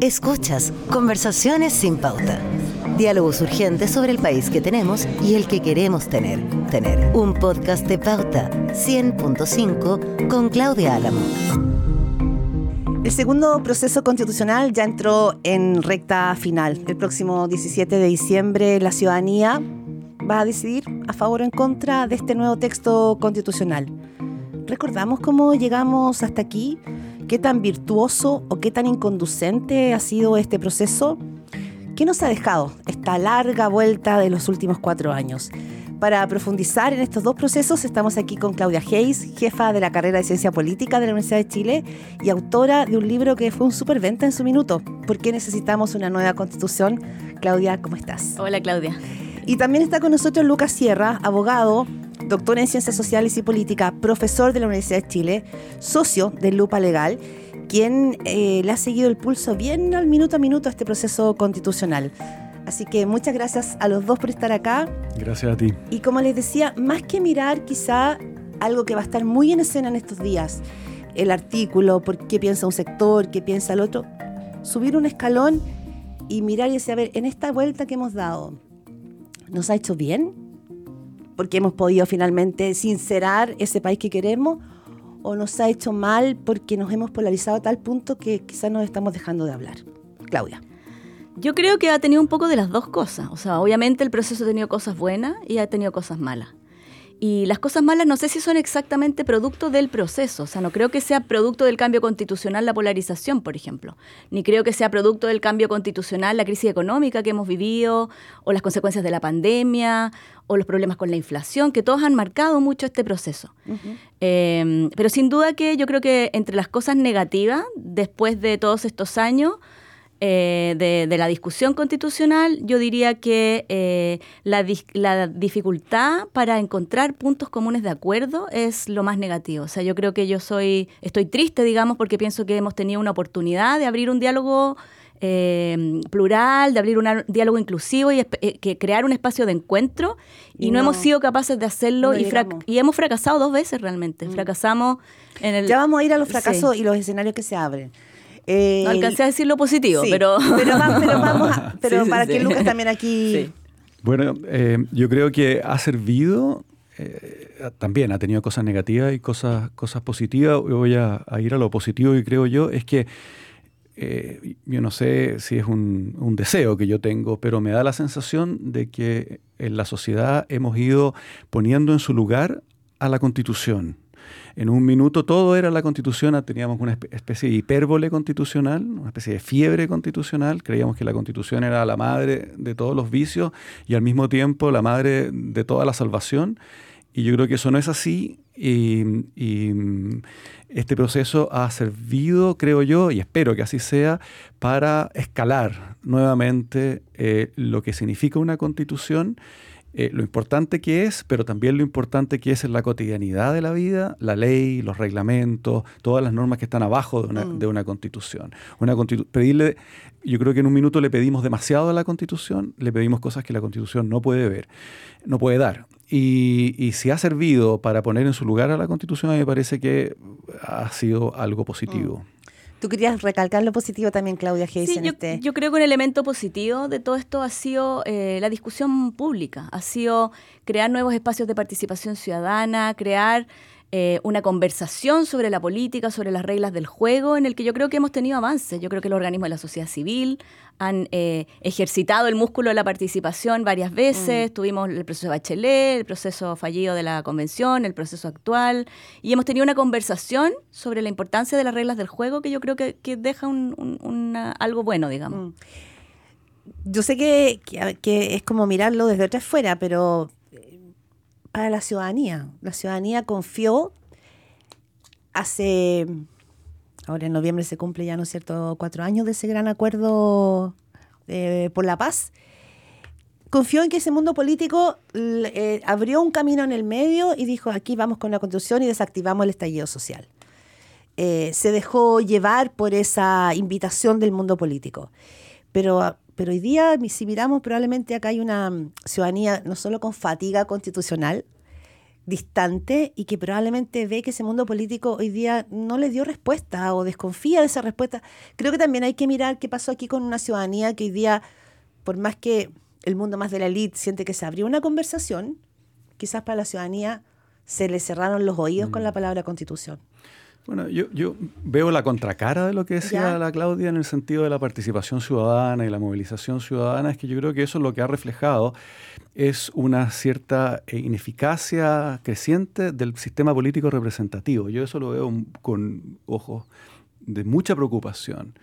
Escuchas Conversaciones sin pauta. Diálogos urgentes sobre el país que tenemos y el que queremos tener. Tener un podcast de pauta 100.5 con Claudia Álamo. El segundo proceso constitucional ya entró en recta final. El próximo 17 de diciembre la ciudadanía va a decidir a favor o en contra de este nuevo texto constitucional. ¿Recordamos cómo llegamos hasta aquí? ¿Qué tan virtuoso o qué tan inconducente ha sido este proceso? ¿Qué nos ha dejado esta larga vuelta de los últimos cuatro años? Para profundizar en estos dos procesos estamos aquí con Claudia Hayes, jefa de la carrera de Ciencia Política de la Universidad de Chile y autora de un libro que fue un superventa en su minuto. ¿Por qué necesitamos una nueva constitución? Claudia, ¿cómo estás? Hola Claudia. Y también está con nosotros Lucas Sierra, abogado, doctor en Ciencias Sociales y Política, profesor de la Universidad de Chile, socio de Lupa Legal, quien eh, le ha seguido el pulso bien al minuto a minuto a este proceso constitucional. Así que muchas gracias a los dos por estar acá. Gracias a ti. Y como les decía, más que mirar quizá algo que va a estar muy en escena en estos días, el artículo, por qué piensa un sector, qué piensa el otro, subir un escalón y mirar y decir, a ver, en esta vuelta que hemos dado, ¿nos ha hecho bien? Porque hemos podido finalmente sincerar ese país que queremos o nos ha hecho mal porque nos hemos polarizado a tal punto que quizás nos estamos dejando de hablar. Claudia. Yo creo que ha tenido un poco de las dos cosas. O sea, obviamente el proceso ha tenido cosas buenas y ha tenido cosas malas. Y las cosas malas no sé si son exactamente producto del proceso. O sea, no creo que sea producto del cambio constitucional la polarización, por ejemplo. Ni creo que sea producto del cambio constitucional la crisis económica que hemos vivido, o las consecuencias de la pandemia, o los problemas con la inflación, que todos han marcado mucho este proceso. eh, pero sin duda que yo creo que entre las cosas negativas, después de todos estos años, eh, de, de, la discusión constitucional, yo diría que eh, la, la, dificultad para encontrar puntos comunes de acuerdo es lo más negativo. O sea, yo creo que yo soy, estoy triste, digamos, porque pienso que hemos tenido una oportunidad de abrir un diálogo eh, plural, de abrir un diálogo inclusivo y eh, que crear un espacio de encuentro y, y no, no, hemos sido capaces de hacerlo no y, y, hemos fracasado dos veces realmente. Mm. Fracasamos en el... Ya vamos a ir a los fracasos sí. y los escenarios que se abren. Eh, no alcancé a decir lo positivo, sí, pero... Pero, va, pero vamos a, pero sí, para sí, que Lucas también aquí... Bueno, eh, yo creo que ha servido, eh, también ha tenido cosas negativas y cosas, cosas positivas. Yo voy a, a ir a lo positivo y creo yo, es que eh, yo no sé si es un, un, deseo que yo tengo, pero me da la sensación de que en la sociedad hemos ido poniendo en su lugar a la constitución en un minuto todo era la constitución, teníamos una especie de hipérbole constitucional, una especie de fiebre constitucional, creíamos que la constitución era la madre de todos los vicios y al mismo tiempo la madre de toda la salvación. Y yo creo que eso no es así y, y, este proceso ha servido, creo yo, y espero que así sea, para escalar nuevamente eh, lo que significa una constitución eh, lo importante que es, pero también lo importante que es en la cotidianidad de la vida, la ley, los reglamentos, todas las normas que están abajo de una, mm. de una constitución. Una constitu pedirle, yo creo que en un minuto le pedimos demasiado a la constitución, le pedimos cosas que la constitución no puede ver, no puede dar. Y, y si ha servido para poner en su lugar a la constitución, a mí me parece que ha sido algo positivo. Mm. Tú querías recalcar lo positivo también, Claudia Hayes. Sí, yo, este... yo, creo que un elemento positivo de todo esto ha sido eh, la discusión pública, ha sido crear nuevos espacios de participación ciudadana, crear eh, una conversación sobre la política, sobre las reglas del juego, en el que yo creo que hemos tenido avances. Yo creo que los organismos de la sociedad civil han eh, ejercitado el músculo de la participación varias veces. Mm. Tuvimos el proceso de Bachelet, el proceso fallido de la convención, el proceso actual, y hemos tenido una conversación sobre la importancia de las reglas del juego que yo creo que, que deja un, un, una, algo bueno, digamos. Mm. Yo sé que, que, que es como mirarlo desde otra esfera, pero para la ciudadanía. La ciudadanía confió hace, ahora en noviembre se cumple ya, ¿no es cierto?, cuatro años de ese gran acuerdo eh, por la paz. Confió en que ese mundo político eh, abrió un camino en el medio y dijo, aquí vamos con la constitución y desactivamos el estallido social. Eh, se dejó llevar por esa invitación del mundo político. Pero pero hoy día, si miramos, probablemente acá hay una ciudadanía no solo con fatiga constitucional, distante y que probablemente ve que ese mundo político hoy día no le dio respuesta o desconfía de esa respuesta. Creo que también hay que mirar qué pasó aquí con una ciudadanía que hoy día, por más que el mundo más de la élite siente que se abrió una conversación, quizás para la ciudadanía se le cerraron los oídos con la mm. palabra constitución. Bueno, yo, yo, veo la contracara de lo que decía la Claudia en el sentido de la participación ciudadana y la movilización ciudadana, es que yo creo que eso es lo que ha reflejado es una cierta eh, ineficacia creciente del sistema político representativo. Yo eso lo veo con ojos de mucha preocupación.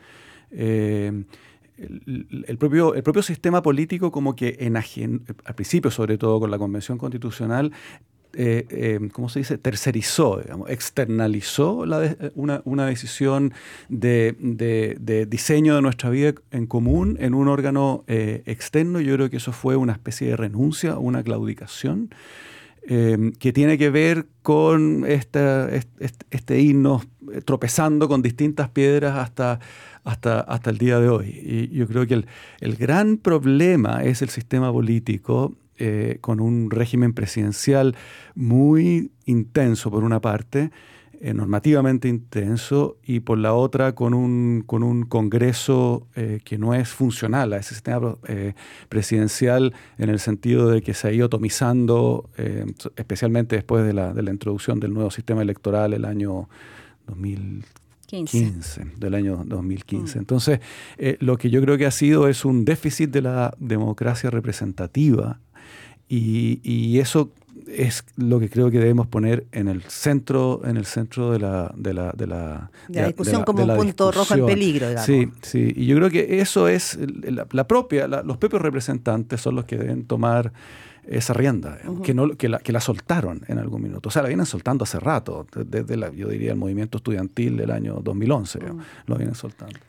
Eh, el, propio, el propio sistema político como que enajen, al principio sobre todo con la Convención Constitucional, eh, eh, ¿cómo se dice? Tercerizó, digamos, externalizó una, decisión de, diseño de nuestra vida en común en un órgano eh, externo. Yo creo que eso fue una especie de renuncia, una claudicación, que tiene que ver con este, este, irnos tropezando con distintas piedras hasta, hasta, hasta el día de hoy. Y yo creo que el, el gran problema es el sistema político eh, con un régimen presidencial muy intenso por una parte, eh, normativamente intenso, y por la otra con un, con un Congreso eh, que no es funcional a ese sistema presidencial en el sentido de que se ha ido atomizando, especialmente después de la, de la introducción del nuevo sistema electoral el año 2015 del año 2015. Mm. Entonces, lo que yo creo que ha sido es un déficit de la democracia representativa y, eso es lo que creo que debemos poner en el centro, en el centro de la, de la, de la, discusión como un punto rojo en peligro. Digamos. Sí, sí. Y yo creo que eso es la, propia, los propios representantes son los que deben tomar esa rienda, que, no, que, la, que la soltaron en algún minuto. O sea, la vienen soltando hace rato, desde, la, yo diría, el movimiento estudiantil del año 2011, lo vienen soltando.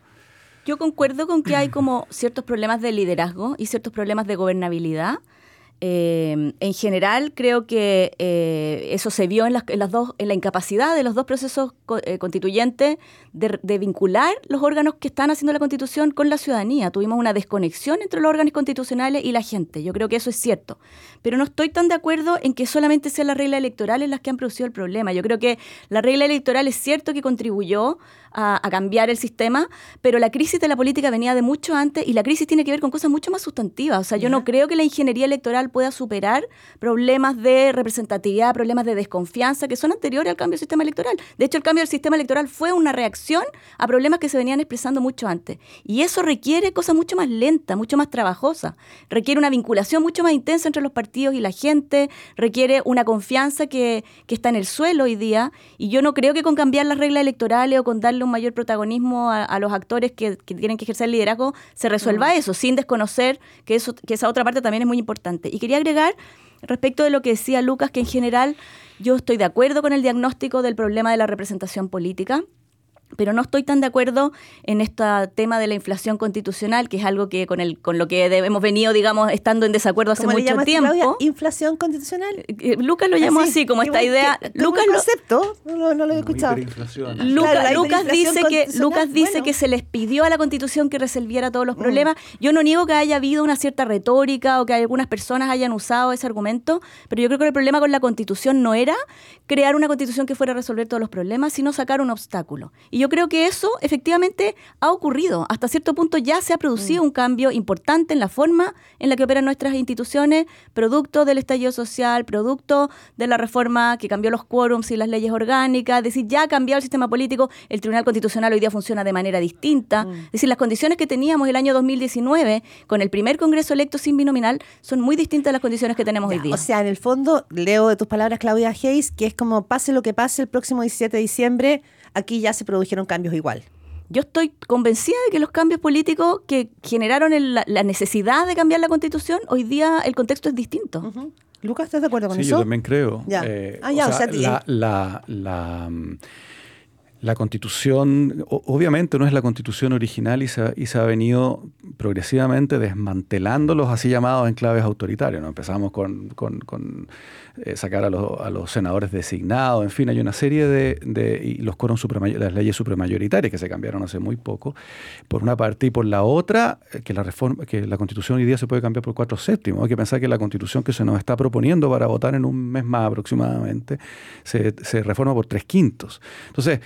Yo concuerdo con que hay como ciertos problemas de liderazgo y ciertos problemas de gobernabilidad eh, en general, creo que eh, eso se vio en las, dos, en la incapacidad de los dos procesos eh, constituyentes de, vincular los órganos que están haciendo la constitución con la ciudadanía. Tuvimos una desconexión entre los órganos constitucionales y la gente. Yo creo que eso es cierto. Pero no estoy tan de acuerdo en que solamente sean las reglas electorales las que han producido el problema. Yo creo que la regla electoral es cierto que contribuyó a, cambiar el sistema, pero la crisis de la política venía de mucho antes y la crisis tiene que ver con cosas mucho más sustantivas. O sea, yo no creo que la ingeniería electoral pueda superar problemas de representatividad, problemas de desconfianza que son anteriores al cambio del sistema electoral. De hecho, el cambio del sistema electoral fue una reacción a problemas que se venían expresando mucho antes. Y eso requiere cosas mucho más lentas, mucho más trabajosas. Requiere una vinculación mucho más intensa entre los partidos y la gente, requiere una confianza que, que está en el suelo hoy día. Y yo no creo que con cambiar las reglas electorales o con darle un mayor protagonismo a, los actores que, tienen que ejercer liderazgo, se resuelva mm. eso, sin desconocer que, eso, que esa otra parte también es muy importante. Y quería agregar, respecto de lo que decía Lucas, que en general yo estoy de acuerdo con el diagnóstico del problema de la representación política. Pero no estoy tan de acuerdo en este tema de la inflación constitucional, que es algo que con el con lo que hemos venido, digamos, estando en desacuerdo hace mucho tiempo. ¿Inflación constitucional? Eh, eh, Lucas lo llamó así, como esta idea. Lucas concepto, no, lo he escuchado. Lucas dice que Lucas dice que se les pidió a la Constitución que resolviera todos los mm. problemas. Yo no niego que haya habido una cierta retórica o que algunas personas hayan usado ese argumento, pero yo creo que el problema con la Constitución no era crear una Constitución que fuera a resolver todos los problemas, sino sacar un obstáculo. Y yo creo que eso efectivamente ha ocurrido. Hasta cierto punto ya se ha producido mm. un cambio importante en la forma en la que operan nuestras instituciones, producto del estallido social, producto de la reforma que cambió los quórums y las leyes orgánicas. Es decir, ya ha cambiado el sistema político, el Tribunal Constitucional hoy día funciona de manera distinta. Mm. Es decir, las condiciones que teníamos el año 2019 con el primer Congreso electo sin binominal son muy distintas a las condiciones que tenemos hoy día. O sea, en el fondo, leo de tus palabras, Claudia Hayes, que es como pase lo que pase el próximo 17 de diciembre, aquí ya se produjeron cambios igual. Yo estoy convencida de que los cambios políticos que generaron la necesidad de cambiar la constitución, hoy día el contexto es distinto. Lucas, ¿estás de acuerdo con eso? Sí, yo también creo. Eh, ah, ya, o sea, la, la, constitución, obviamente no es la constitución original y se, ha, venido progresivamente desmantelando los así llamados enclaves autoritarios. ¿no? Empezamos con, con, eh, sacar a los, a los, senadores designados, en fin, hay una serie de, de y los las leyes supramayoritarias que se cambiaron hace muy poco, por una parte, y por la otra, eh, que la reforma, que la constitución hoy día se puede cambiar por cuatro séptimos. Hay que pensar que la constitución que se nos está proponiendo para votar en un mes más aproximadamente se reforma por tres quintos. Entonces,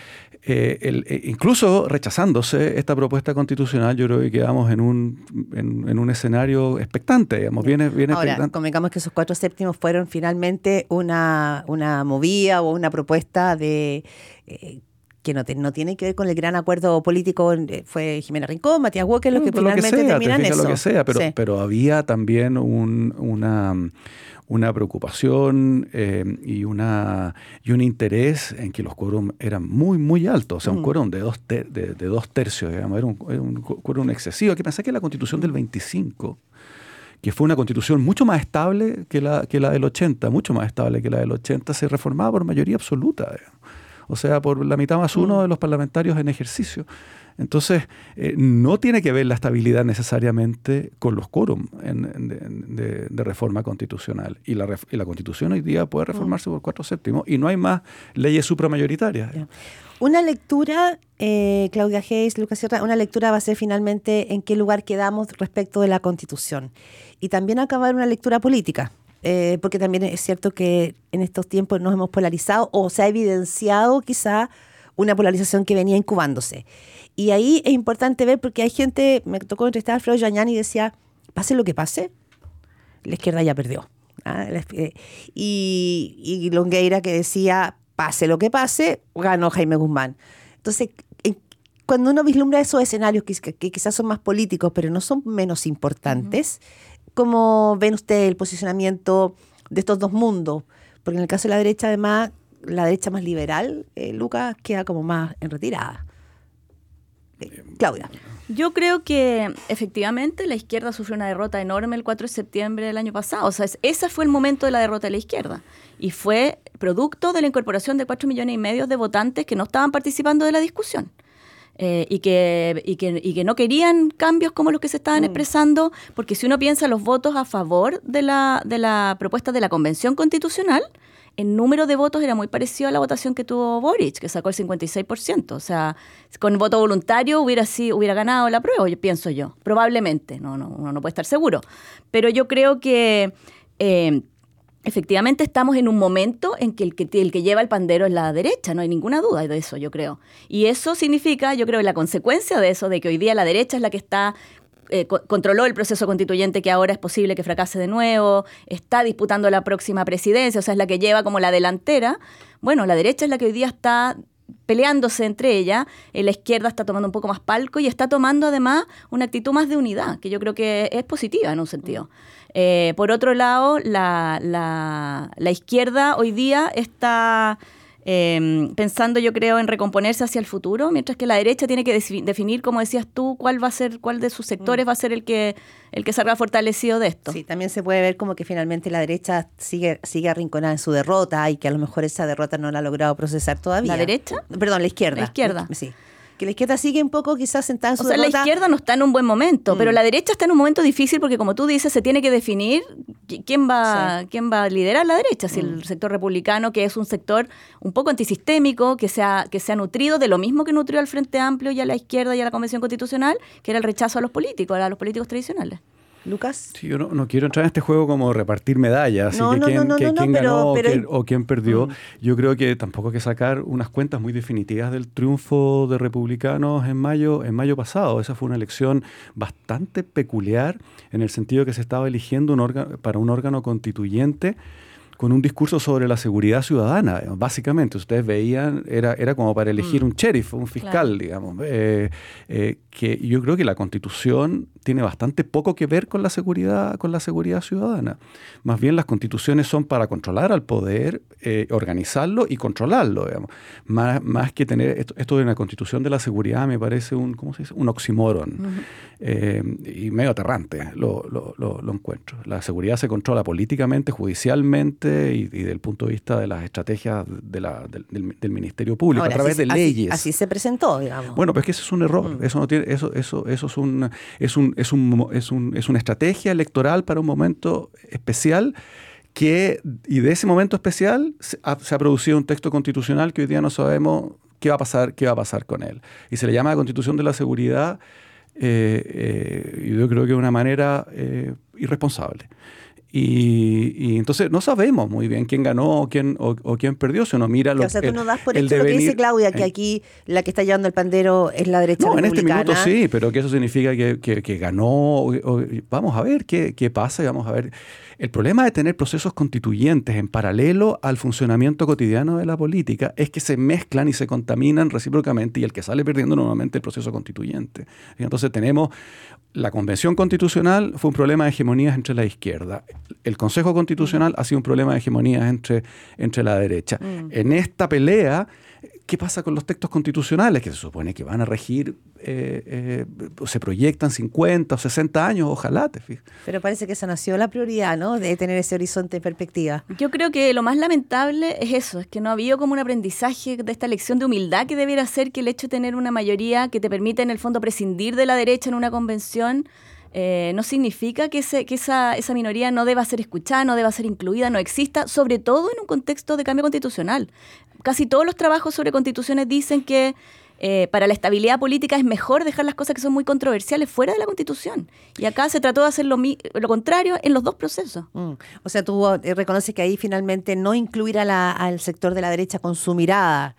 eh, el, eh, incluso rechazándose esta propuesta constitucional, yo creo que quedamos en un, en, un escenario expectante, digamos, viene, viene Ahora, convengamos que esos cuatro séptimos fueron finalmente una, una movida o una propuesta de... Eh, que no, no, tiene que ver con el gran acuerdo político, fue Jimena Rincón, Matías Walker, lo que finalmente lo terminan eso. Lo que sea, pero, pero había también un, una una preocupación eh, y, una, y un interés en que los quórum eran muy, muy altos. O sea, un mm. quórum de dos, de, dos tercios, digamos, era un, era un quórum excesivo. Que pensar que la constitución del 25 que fue una constitución mucho más estable que la, que la del 80, mucho más estable que la del 80, se reformaba por mayoría absoluta. O sea, por la mitad más uno mm. de los parlamentarios en ejercicio. Entonces, eh, no tiene que ver la estabilidad necesariamente con los quórum de, reforma constitucional. Y la, la, constitución hoy día puede reformarse por cuatro séptimos y no hay más leyes supramayoritarias. Una lectura, eh, Claudia Hayes, Lucas Sierra, una lectura va a ser finalmente en qué lugar quedamos respecto de la constitución. Y también acabar una lectura política. Eh, porque también es cierto que en estos tiempos nos hemos polarizado o se ha evidenciado quizá una polarización que venía incubándose. Y ahí es importante ver porque hay gente, me tocó entrevistar a Alfredo Yañán y decía, pase lo que pase, la izquierda ya perdió. ¿ah? Eh, y, y Longueira que decía, pase lo que pase, ganó Jaime Guzmán. Entonces, cuando uno vislumbra esos escenarios que, que, quizás son más políticos, pero no son menos importantes, ¿cómo ven ustedes el posicionamiento de estos dos mundos? Porque en el caso de la derecha, además, la derecha más liberal, eh, Lucas, queda como más en retirada. Eh, Claudia. Yo creo que efectivamente la izquierda sufrió una derrota enorme el 4 de septiembre del año pasado. O sea, ese fue el momento de la derrota de la izquierda. Y fue producto de la incorporación de 4 millones y medio de votantes que no estaban participando de la discusión. Eh, y, que, y, que, y, que, no querían cambios como los que se estaban mm. expresando, porque si uno piensa los votos a favor de la, de la propuesta de la Convención Constitucional, en número de votos era muy parecido a la votación que tuvo Boric, que sacó el 56%. O sea, con voto voluntario hubiera, sido, hubiera ganado la prueba, pienso yo. Probablemente, no, no, uno no puede estar seguro. Pero yo creo que eh, efectivamente estamos en un momento en que el, que el que lleva el pandero es la derecha, no hay ninguna duda de eso, yo creo. Y eso significa, yo creo, la consecuencia de eso, de que hoy día la derecha es la que está eh, controló el proceso constituyente que ahora es posible que fracase de nuevo, está disputando la próxima presidencia, o sea, es la que lleva como la delantera. Bueno, la derecha es la que hoy día está peleándose entre ella, eh, la izquierda está tomando un poco más palco y está tomando además una actitud más de unidad, que yo creo que es positiva en un sentido. Eh, por otro lado, la, la izquierda hoy día está Em, pensando yo creo en recomponerse hacia el futuro, mientras que la derecha tiene que definir, como decías tú, cuál va a ser, cuál de sus sectores mm. va a ser el que, el que salga fortalecido de esto. Sí, también se puede ver como que finalmente la derecha sigue, sigue arrinconada en su derrota y que a lo mejor esa derrota no la ha logrado procesar todavía. ¿La derecha? Perdón, la izquierda. La izquierda. Sí que la izquierda sigue un poco quizás sentada en su O sea, la izquierda no está en un buen momento, pero mm. la derecha está en un momento difícil porque como tú dices, se tiene que definir quién va, quién va a liderar la derecha, si el mm. sector republicano, que es un sector un poco antisistémico, que se, ha, que se ha nutrido de lo mismo que nutrió al Frente Amplio y a la izquierda y a la Convención Constitucional, que era el rechazo a los políticos, a los políticos tradicionales. Lucas. Sí, yo no, quiero entrar en este juego como repartir medallas, no, quién, ganó o, quién, perdió. Mm. Yo creo que tampoco hay que sacar unas cuentas muy definitivas del triunfo de republicanos en mayo, en mayo pasado. Esa fue una elección bastante peculiar en el sentido que se estaba eligiendo un órgano, para un órgano constituyente con un discurso sobre la seguridad ciudadana, básicamente. Ustedes veían, era, era como para elegir mm. un sheriff, un fiscal, digamos. Eh, eh, que yo creo que la constitución tiene bastante poco que ver con la seguridad, con la seguridad ciudadana. Más bien las constituciones son para controlar al poder, eh, organizarlo y controlarlo, digamos. Más, más que tener esto, de una constitución de la seguridad me parece un, ¿cómo se dice? Un oxímoron. y medio aterrante lo, lo, lo encuentro. La seguridad se controla políticamente, judicialmente, Constituyente y, del punto de vista de las estrategias de la, del, Ministerio Público, a través de leyes. Así, se presentó, digamos. Bueno, pues que ese es un error. Mm. Eso no tiene, eso, eso, eso es un, es un, es un, es un, es una estrategia electoral para un momento especial que, y de ese momento especial se ha, producido un texto constitucional que hoy día no sabemos qué va a pasar, qué va a pasar con él. Y se le llama la Constitución de la Seguridad, eh, eh, y yo creo que de una manera eh, irresponsable. Y, entonces no sabemos muy bien quién ganó o quién, o, quién perdió. Si uno mira lo, o sea, tú no das por hecho lo que dice Claudia, que aquí la que está llevando el pandero es la derecha No, en este minuto sí, pero que eso significa que, que, ganó. vamos a ver qué, qué pasa y vamos a ver. El problema de tener procesos constituyentes en paralelo al funcionamiento cotidiano de la política es que se mezclan y se contaminan recíprocamente y el que sale perdiendo normalmente el proceso constituyente. entonces tenemos la convención constitucional fue un problema de hegemonías entre la izquierda. El Consejo Constitucional ha sido un problema de hegemonías entre, entre la derecha. Mm. En esta pelea ¿Qué pasa con los textos constitucionales que se supone que van a regir, eh, eh, se proyectan 50 o 60 años, ojalá, te fijas? Pero parece que esa nació la prioridad, ¿no? De tener ese horizonte de perspectiva. Yo creo que lo más lamentable es eso, es que no ha habido como un aprendizaje de esta lección de humildad que debiera ser que el hecho de tener una mayoría que te permite en el fondo prescindir de la derecha en una convención eh, no significa que, que esa, esa, minoría no deba ser escuchada, no deba ser incluida, no exista, sobre todo en un contexto de cambio constitucional. Casi todos los trabajos sobre constituciones dicen que eh, para la estabilidad política es mejor dejar las cosas que son muy controversiales fuera de la constitución. Y acá se trató de hacer lo, lo contrario en los dos procesos. Mm. O sea, tú eh, reconoces que ahí finalmente no incluir al sector de la derecha con su mirada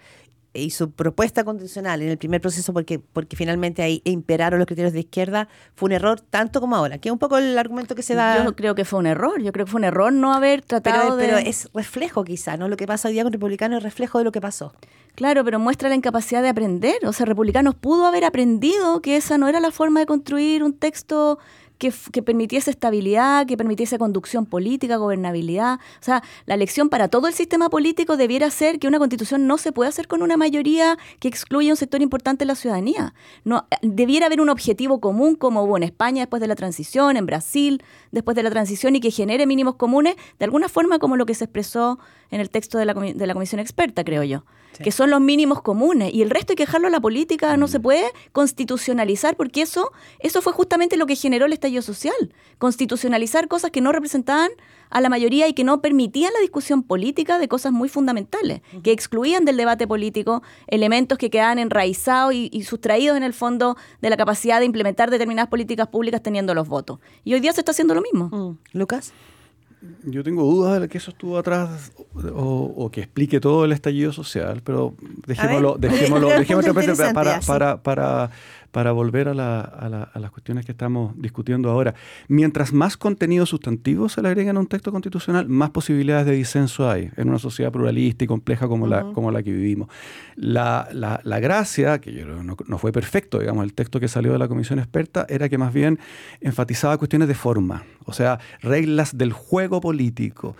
y su propuesta constitucional en el primer proceso, porque, porque finalmente ahí imperaron los criterios de izquierda, fue un error tanto como ahora, que es un poco el argumento que se da. Yo creo que fue un error, yo creo que fue un error no haber tratado pero, de... Pero es reflejo quizá, ¿no? Lo que pasa hoy día con republicanos es reflejo de lo que pasó. Claro, pero muestra la incapacidad de aprender. O sea, republicanos pudo haber aprendido que esa no era la forma de construir un texto que, permitiese estabilidad, que permitiese conducción política, gobernabilidad. O sea, la lección para todo el sistema político debiera ser que una constitución no se puede hacer con una mayoría que excluya un sector importante de la ciudadanía. No, debiera haber un objetivo común como hubo en España después de la transición, en Brasil después de la transición y que genere mínimos comunes, de alguna forma como lo que se expresó en el texto de la, de la comisión experta, creo yo, que son los mínimos comunes. Y el resto hay que dejarlo a la política, no se mm. puede constitucionalizar, porque eso, eso fue justamente lo que generó el estallido social. Constitucionalizar cosas que no representaban a la mayoría y que no permitían la discusión política de cosas muy fundamentales, que excluían del debate político elementos que quedaban enraizados y, sustraídos en el fondo de la capacidad de implementar determinadas políticas públicas teniendo los votos. Y hoy día se está haciendo lo mismo. Mm. Lucas. Yo tengo dudas de que eso estuvo atrás o, que explique todo el estallido social, pero dejémoslo, dejémoslo, dejémoslo para, para, para, para volver a, las cuestiones que estamos discutiendo ahora. Mientras más contenido sustantivo se le agrega en un texto constitucional, más posibilidades de disenso hay en una sociedad pluralista y compleja como, la, como la que vivimos. La, gracia, que yo no, no fue perfecto, digamos, el texto que salió de la comisión experta, era que más bien enfatizaba cuestiones de forma, o sea, reglas del juego político.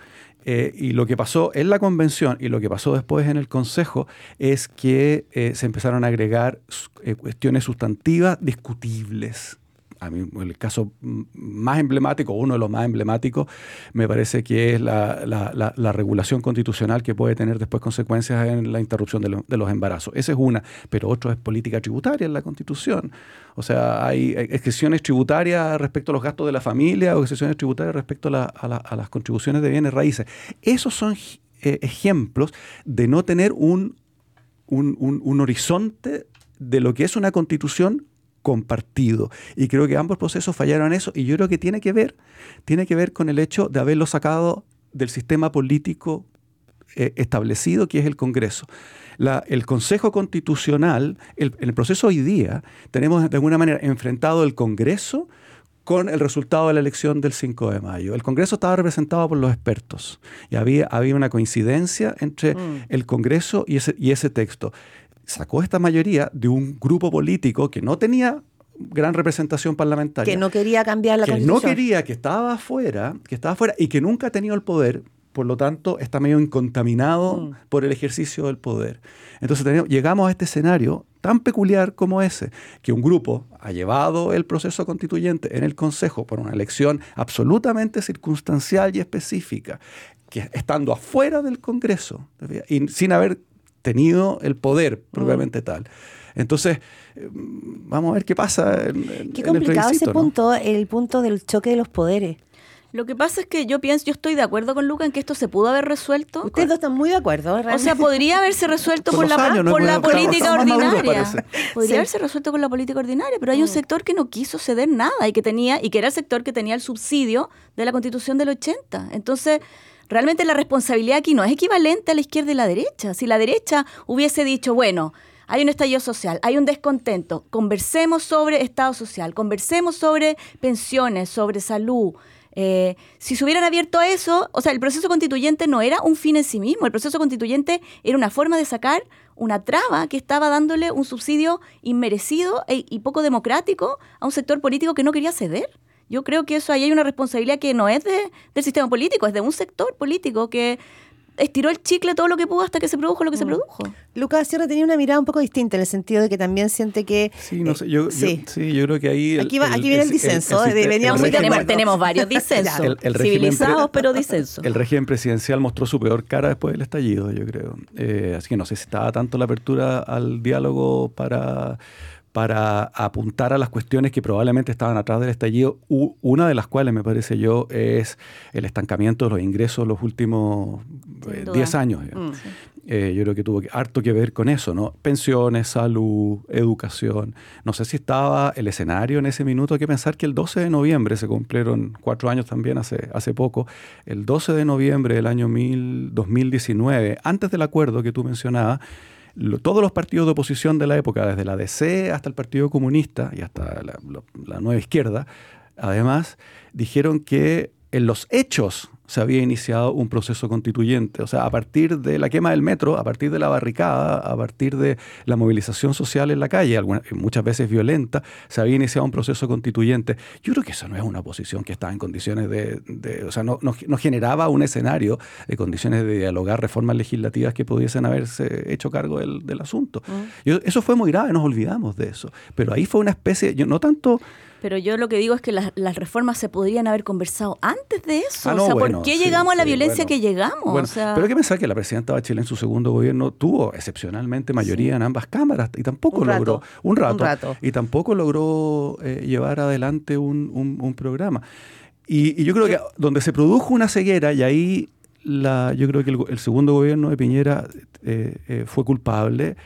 Eh, y lo que pasó en la convención y lo que pasó después en el Consejo es que eh, se empezaron a agregar eh, cuestiones sustantivas discutibles a mí el caso más emblemático, uno de los más emblemáticos, me parece que es la, regulación constitucional que puede tener después consecuencias en la interrupción de, los embarazos. Esa es una, pero otro es política tributaria en la Constitución. O sea, hay excepciones tributarias respecto a los gastos de la familia o excepciones tributarias respecto a, las contribuciones de bienes raíces. Esos son eh, ejemplos de no tener un, un horizonte de lo que es una constitución compartido. Y creo que ambos procesos fallaron en eso y yo creo que tiene que ver, tiene que ver con el hecho de haberlo sacado del sistema político eh, establecido que es el Congreso. el Consejo Constitucional, en el proceso hoy día, tenemos de alguna manera enfrentado el Congreso con el resultado de la elección del 5 de mayo. El Congreso estaba representado por los expertos y había, había una coincidencia entre mm. el Congreso y ese, y ese texto sacó esta mayoría de un grupo político que no tenía gran representación parlamentaria. Que no quería cambiar la que no quería, que estaba afuera, que estaba afuera y que nunca ha tenido el poder, por lo tanto está medio incontaminado mm. por el ejercicio del poder. Entonces llegamos a este escenario tan peculiar como ese, que un grupo ha llevado el proceso constituyente en el Consejo por una elección absolutamente circunstancial y específica, que estando afuera del Congreso y sin haber tenido el poder propiamente tal. Entonces, eh, vamos a ver qué pasa. En, qué complicado ese punto, el punto del choque de los poderes. Lo que pasa es que yo pienso, yo estoy de acuerdo con Luca en que esto se pudo haber resuelto. Ustedes están muy de acuerdo. Realmente. O sea, podría haberse resuelto por, la, por la política ordinaria. podría haberse resuelto con la política ordinaria, pero hay un mm. sector que no quiso ceder nada y que tenía y que era el sector que tenía el subsidio de la Constitución del 80. Entonces, realmente la responsabilidad aquí no es equivalente a la izquierda y la derecha. Si la derecha hubiese dicho, bueno, hay un estallido social, hay un descontento, conversemos sobre Estado social, conversemos sobre pensiones, sobre salud, eh, si se hubieran abierto a eso, o sea, el proceso constituyente no era un fin en sí mismo, el proceso constituyente era una forma de sacar una traba que estaba dándole un subsidio inmerecido e, y poco democrático a un sector político que no quería ceder. Yo creo que eso ahí hay una responsabilidad que no es de, del sistema político, es de un sector político que estiró el chicle todo lo que pudo hasta que se produjo lo que se mm. produjo. Lucas Sierra tenía una mirada un poco distinta en el sentido de que también siente que... Sí, no sé, yo, sí. yo, creo que ahí... aquí, viene el disenso, tenemos, varios disensos, civilizados pero disensos. El régimen presidencial mostró su peor cara después del estallido, yo creo. Eh, así que no sé si estaba tanto la apertura al diálogo para para apuntar a las cuestiones que probablemente estaban atrás del estallido, una de las cuales me parece yo es el estancamiento de los ingresos los últimos 10 eh, años. Mm. Eh, yo creo que tuvo harto que ver con eso, ¿no? Pensiones, salud, educación. No sé si estaba el escenario en ese minuto. Hay que pensar que el 12 de noviembre, se cumplieron cuatro años también hace, hace poco, el 12 de noviembre del año 2019, antes del acuerdo que tú mencionabas, todos los partidos de oposición de la época, desde la DC hasta el Partido Comunista y hasta la, la nueva izquierda, además, dijeron que en los hechos se había iniciado un proceso constituyente. O sea, a partir de la quema del metro, a partir de la barricada, a partir de la movilización social en la calle, muchas veces violenta, se había iniciado un proceso constituyente. Yo creo que eso no es una oposición que estaba en condiciones de... o sea, no, no, generaba un escenario de condiciones de dialogar reformas legislativas que pudiesen haberse hecho cargo del, asunto. Mm. eso fue muy grave, nos olvidamos de eso. Pero ahí fue una especie, yo no tanto pero yo lo que digo es que las, reformas se podrían haber conversado antes de eso. Ah, o sea, ¿por qué llegamos a la violencia que llegamos? pero hay que pensar que la presidenta Bachelet en su segundo gobierno tuvo excepcionalmente mayoría en ambas cámaras y tampoco logró un rato, y tampoco logró eh, llevar adelante un, programa. Y, yo creo que donde se produjo una ceguera y ahí la, yo creo que el, segundo gobierno de Piñera eh, eh, fue culpable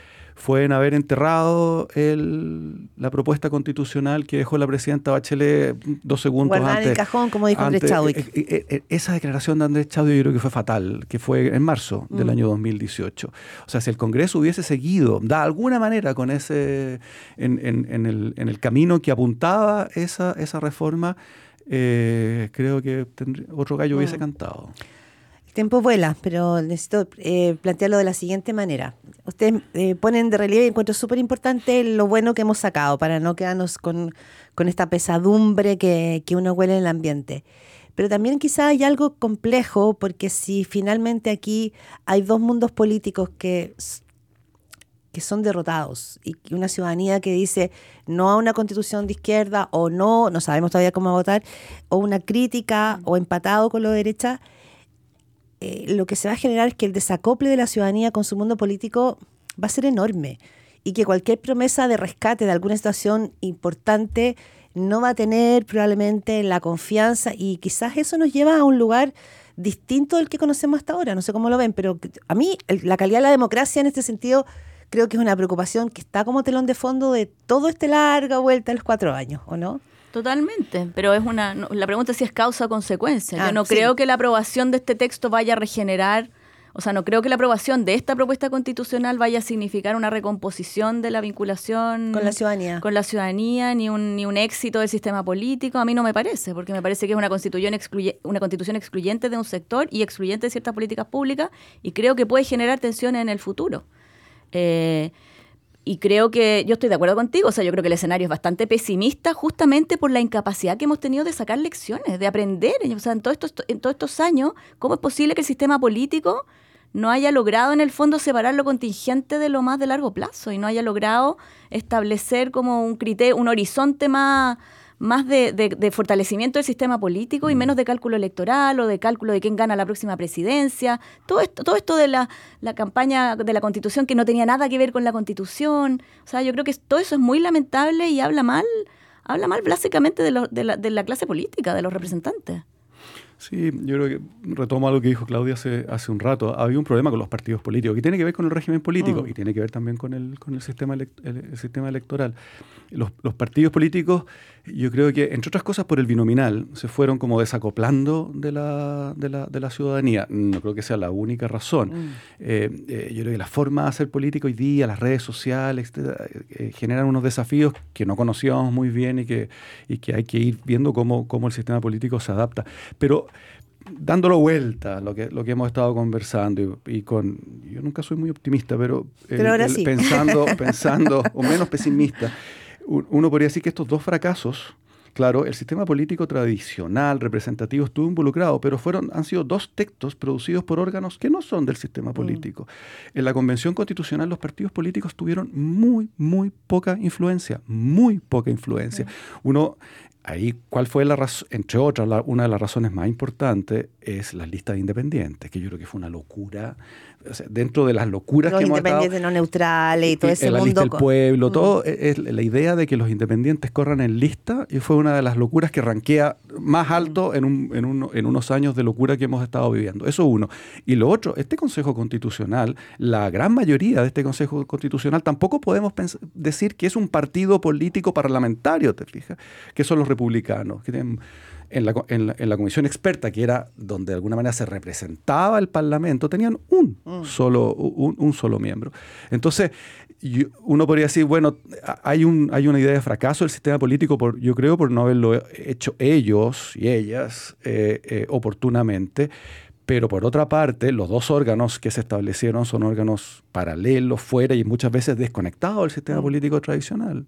fue en haber enterrado el, la propuesta constitucional que dejó la presidenta Bachelet dos segundos Guardar antes. en el cajón, como dijo Andrés Chadwick. Eh, eh, esa declaración de Andrés Chadwick yo creo que fue fatal, que fue en marzo del mm. año 2018. O sea, si el Congreso hubiese seguido de alguna manera con ese, en, en, el, en el, camino que apuntaba esa, esa reforma, eh, creo que otro gallo hubiese mm. cantado. El tiempo vuela, pero necesito eh, plantearlo de la siguiente manera. Ustedes eh, ponen de relieve y encuentro súper importante lo bueno que hemos sacado para no quedarnos con, esta pesadumbre que, uno huele en el ambiente. Pero también quizá hay algo complejo porque si finalmente aquí hay dos mundos políticos que, que son derrotados y una ciudadanía que dice no a una constitución de izquierda o no, no sabemos todavía cómo votar, o una crítica o empatado con la derecha, eh, lo que se va a generar es que el desacople de la ciudadanía con su mundo político va a ser enorme y que cualquier promesa de rescate de alguna situación importante no va a tener probablemente la confianza y quizás eso nos lleva a un lugar distinto del que conocemos hasta ahora. No sé cómo lo ven, pero a mí la calidad de la democracia en este sentido creo que es una preocupación que está como telón de fondo de todo este larga vuelta a los cuatro años, ¿o no? Totalmente, pero es una la pregunta es si es causa o consecuencia. Yo ah, no creo que la aprobación de este texto vaya a regenerar, o sea, no creo que la aprobación de esta propuesta constitucional vaya a significar una recomposición de la vinculación con la ciudadanía, con la ciudadanía ni un ni un éxito del sistema político. A mí no me parece, porque me parece que es una constitución una constitución excluyente de un sector y excluyente de ciertas políticas públicas y creo que puede generar tensiones en el futuro. Eh, y creo que yo estoy de acuerdo contigo, o sea, yo creo que el escenario es bastante pesimista justamente por la incapacidad que hemos tenido de sacar lecciones, de aprender. O sea, en todos estos, en todos estos años, ¿cómo es posible que el sistema político no haya logrado en el fondo separar lo contingente de lo más de largo plazo y no haya logrado establecer como un criterio, un horizonte más, más de, fortalecimiento del sistema político y mm. menos de cálculo electoral o de cálculo de quién gana la próxima presidencia. Todo esto, todo esto de la, campaña de la constitución que no tenía nada que ver con la constitución. O sea, yo creo que todo eso es muy lamentable y habla mal, habla mal básicamente de, de la clase política, de los representantes. Sí, yo creo que retomo algo que dijo Claudia hace, hace un rato. Había un problema con los partidos políticos, que tiene que ver con el régimen político mm. y tiene que ver también con el, con el, sistema, el, sistema electoral. Los, los, partidos políticos, yo creo que, entre otras cosas, por el binominal, se fueron como desacoplando de la, de la, de la ciudadanía. No creo que sea la única razón. Mm. Eh, eh, yo creo que la forma de hacer política hoy día, las redes sociales, eh, generan unos desafíos que no conocíamos muy bien y que, y que hay que ir viendo cómo, cómo el sistema político se adapta. Pero dándolo vuelta lo que, lo que hemos estado conversando y, con, yo nunca soy muy optimista, pero, pensando, pensando, o menos pesimista, uno podría decir que estos dos fracasos, claro, el sistema político tradicional, representativo, estuvo involucrado, pero fueron, han sido dos textos producidos por órganos que no son del sistema mm. político. En la Convención Constitucional los partidos políticos tuvieron muy, muy poca influencia, muy poca influencia. Uno ahí, ¿cuál fue la razón? Entre otras, una de las razones más importantes es la lista de independientes, que yo creo que fue una locura dentro de las locuras que hemos independientes no neutrales y todo ese la mundo. Lista del pueblo, mm. todo es la idea de que los independientes corran en lista y fue una de las locuras que ranquea más alto en, un, en, en unos años de locura que hemos estado viviendo. Eso uno. Y lo otro, este Consejo Constitucional, la gran mayoría de este Consejo Constitucional tampoco podemos decir que es un partido político parlamentario, ¿te fijas? Que son los republicanos, que tienen en la, en, la, comisión experta, que era donde de alguna manera se representaba el Parlamento, tenían un, mm. solo, un, solo miembro. Entonces, uno podría decir, bueno, hay, un, hay una idea de fracaso del sistema político, por, yo creo, por no haberlo hecho ellos y ellas eh, eh, oportunamente. Pero por otra parte, los dos órganos que se establecieron son órganos paralelos, fuera y muchas veces desconectados del sistema mm. político tradicional.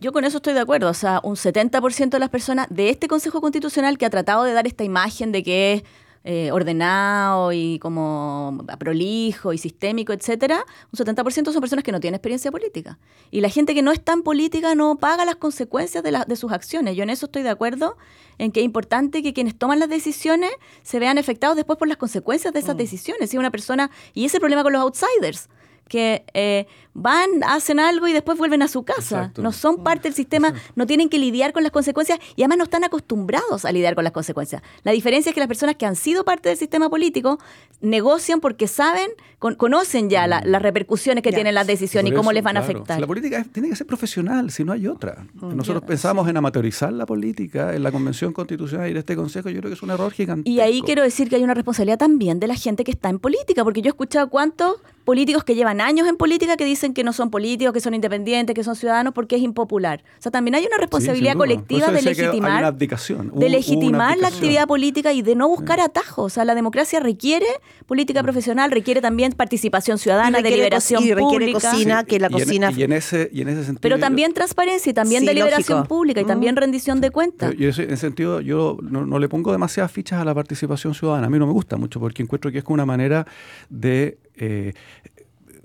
Yo con eso estoy de acuerdo. O sea, un 70% de las personas de este Consejo Constitucional que ha tratado de dar esta imagen de que es eh, ordenado y como prolijo y sistémico, etcétera, un 70% son personas que no tienen experiencia política. Y la gente que no es tan política no paga las consecuencias de, de sus acciones. Yo en eso estoy de acuerdo, en que es importante que quienes toman las decisiones se vean afectados después por las consecuencias de esas mm. decisiones. Si una persona, y ese problema con los outsiders, que eh, van, hacen algo y después vuelven a su casa. No son parte del sistema, no tienen que lidiar con las consecuencias y además no están acostumbrados a lidiar con las consecuencias. La diferencia es que las personas que han sido parte del sistema político negocian porque saben, conocen ya mm. las repercusiones que tienen las decisiones y cómo les van a afectar. la política tiene que ser profesional, si no hay otra. Mm, Nosotros pensamos en amateurizar la política, en la Convención Constitucional y en este Consejo, yo creo que es un error gigante. Y ahí quiero decir que hay una responsabilidad también de la gente que está en política, porque yo he escuchado cuántos políticos que llevan años en política que dicen que no son políticos, que son independientes, que son ciudadanos porque es impopular. O sea, también hay una responsabilidad colectiva de legitimar, de legitimar la actividad política y de no buscar atajos. O sea, la democracia requiere política mm. profesional, requiere también participación ciudadana, deliberación y requiere cocina, que la cocina... Y en, ese, sentido... Pero también transparencia y también deliberación pública y también mm. rendición de cuentas. Y en ese sentido yo no, le pongo demasiadas fichas a la participación ciudadana. A mí no me gusta mucho porque encuentro que es como una manera de eh,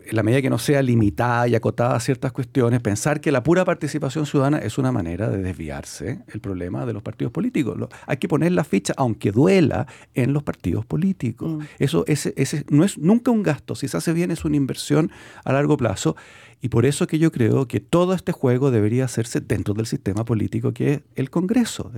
en la medida que no sea limitada y acotada a ciertas cuestiones, pensar que la pura participación ciudadana es una manera de desviarse el problema de los partidos políticos. hay que poner la ficha, aunque duela, en los partidos políticos. Mm. Eso ese, ese no es nunca un gasto, si se hace bien es una inversión a largo plazo y por eso que yo creo que todo este juego debería hacerse dentro del sistema político que es el Congreso.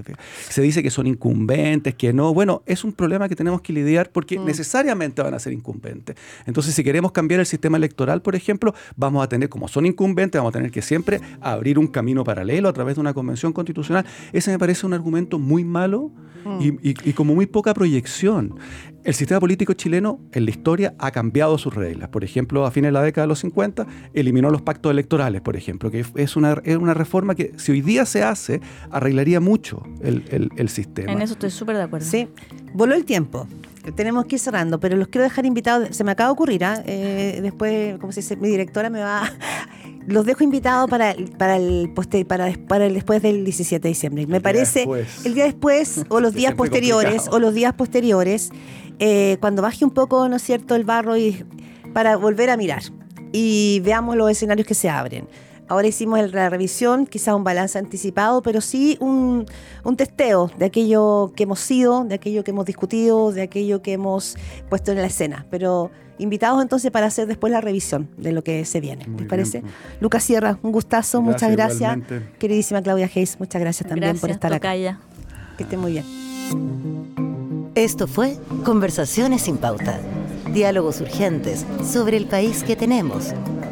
Se dice que son incumbentes, que no. Bueno, es un problema que tenemos que lidiar porque mm. necesariamente van a ser incumbentes. Entonces, si queremos cambiar el sistema electoral, por ejemplo, vamos a tener, como son incumbentes, vamos a tener que siempre abrir un camino paralelo a través de una convención constitucional. Ese me parece un argumento muy malo y, y como muy poca proyección. El sistema político chileno en la historia ha cambiado sus reglas. Por ejemplo, a fines de la década de los 50 eliminó los pactos electorales, por ejemplo, que es una, es una reforma que si hoy día se hace, arreglaría mucho el, sistema. En eso estoy súper de acuerdo. Sí, voló el tiempo. Tenemos que ir cerrando, pero los quiero dejar invitados. Se me acaba de ocurrir, ¿ah? eh, después, como se dice, mi directora me va los dejo invitados para, para, el para, para el después del 17 de diciembre. Me parece el día después o los días posteriores o los días posteriores eh, cuando baje un poco, ¿no es cierto?, el barro y para volver a mirar y veamos los escenarios que se abren. Ahora hicimos la revisión, quizá un balance anticipado, pero sí un, un, testeo de aquello que hemos sido, de aquello que hemos discutido, de aquello que hemos puesto en la escena. Pero invitados entonces para hacer después la revisión de lo que se viene. ¿Les parece? Lucas Sierra, un gustazo, muchas gracias. Queridísima Claudia Hayes, muchas gracias también por estar acá. Que esté muy bien. Esto fue Conversaciones sin pauta. Diálogos urgentes sobre el país que tenemos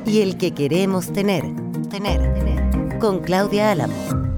y el que queremos tener. Tener. Con Claudia Álamo.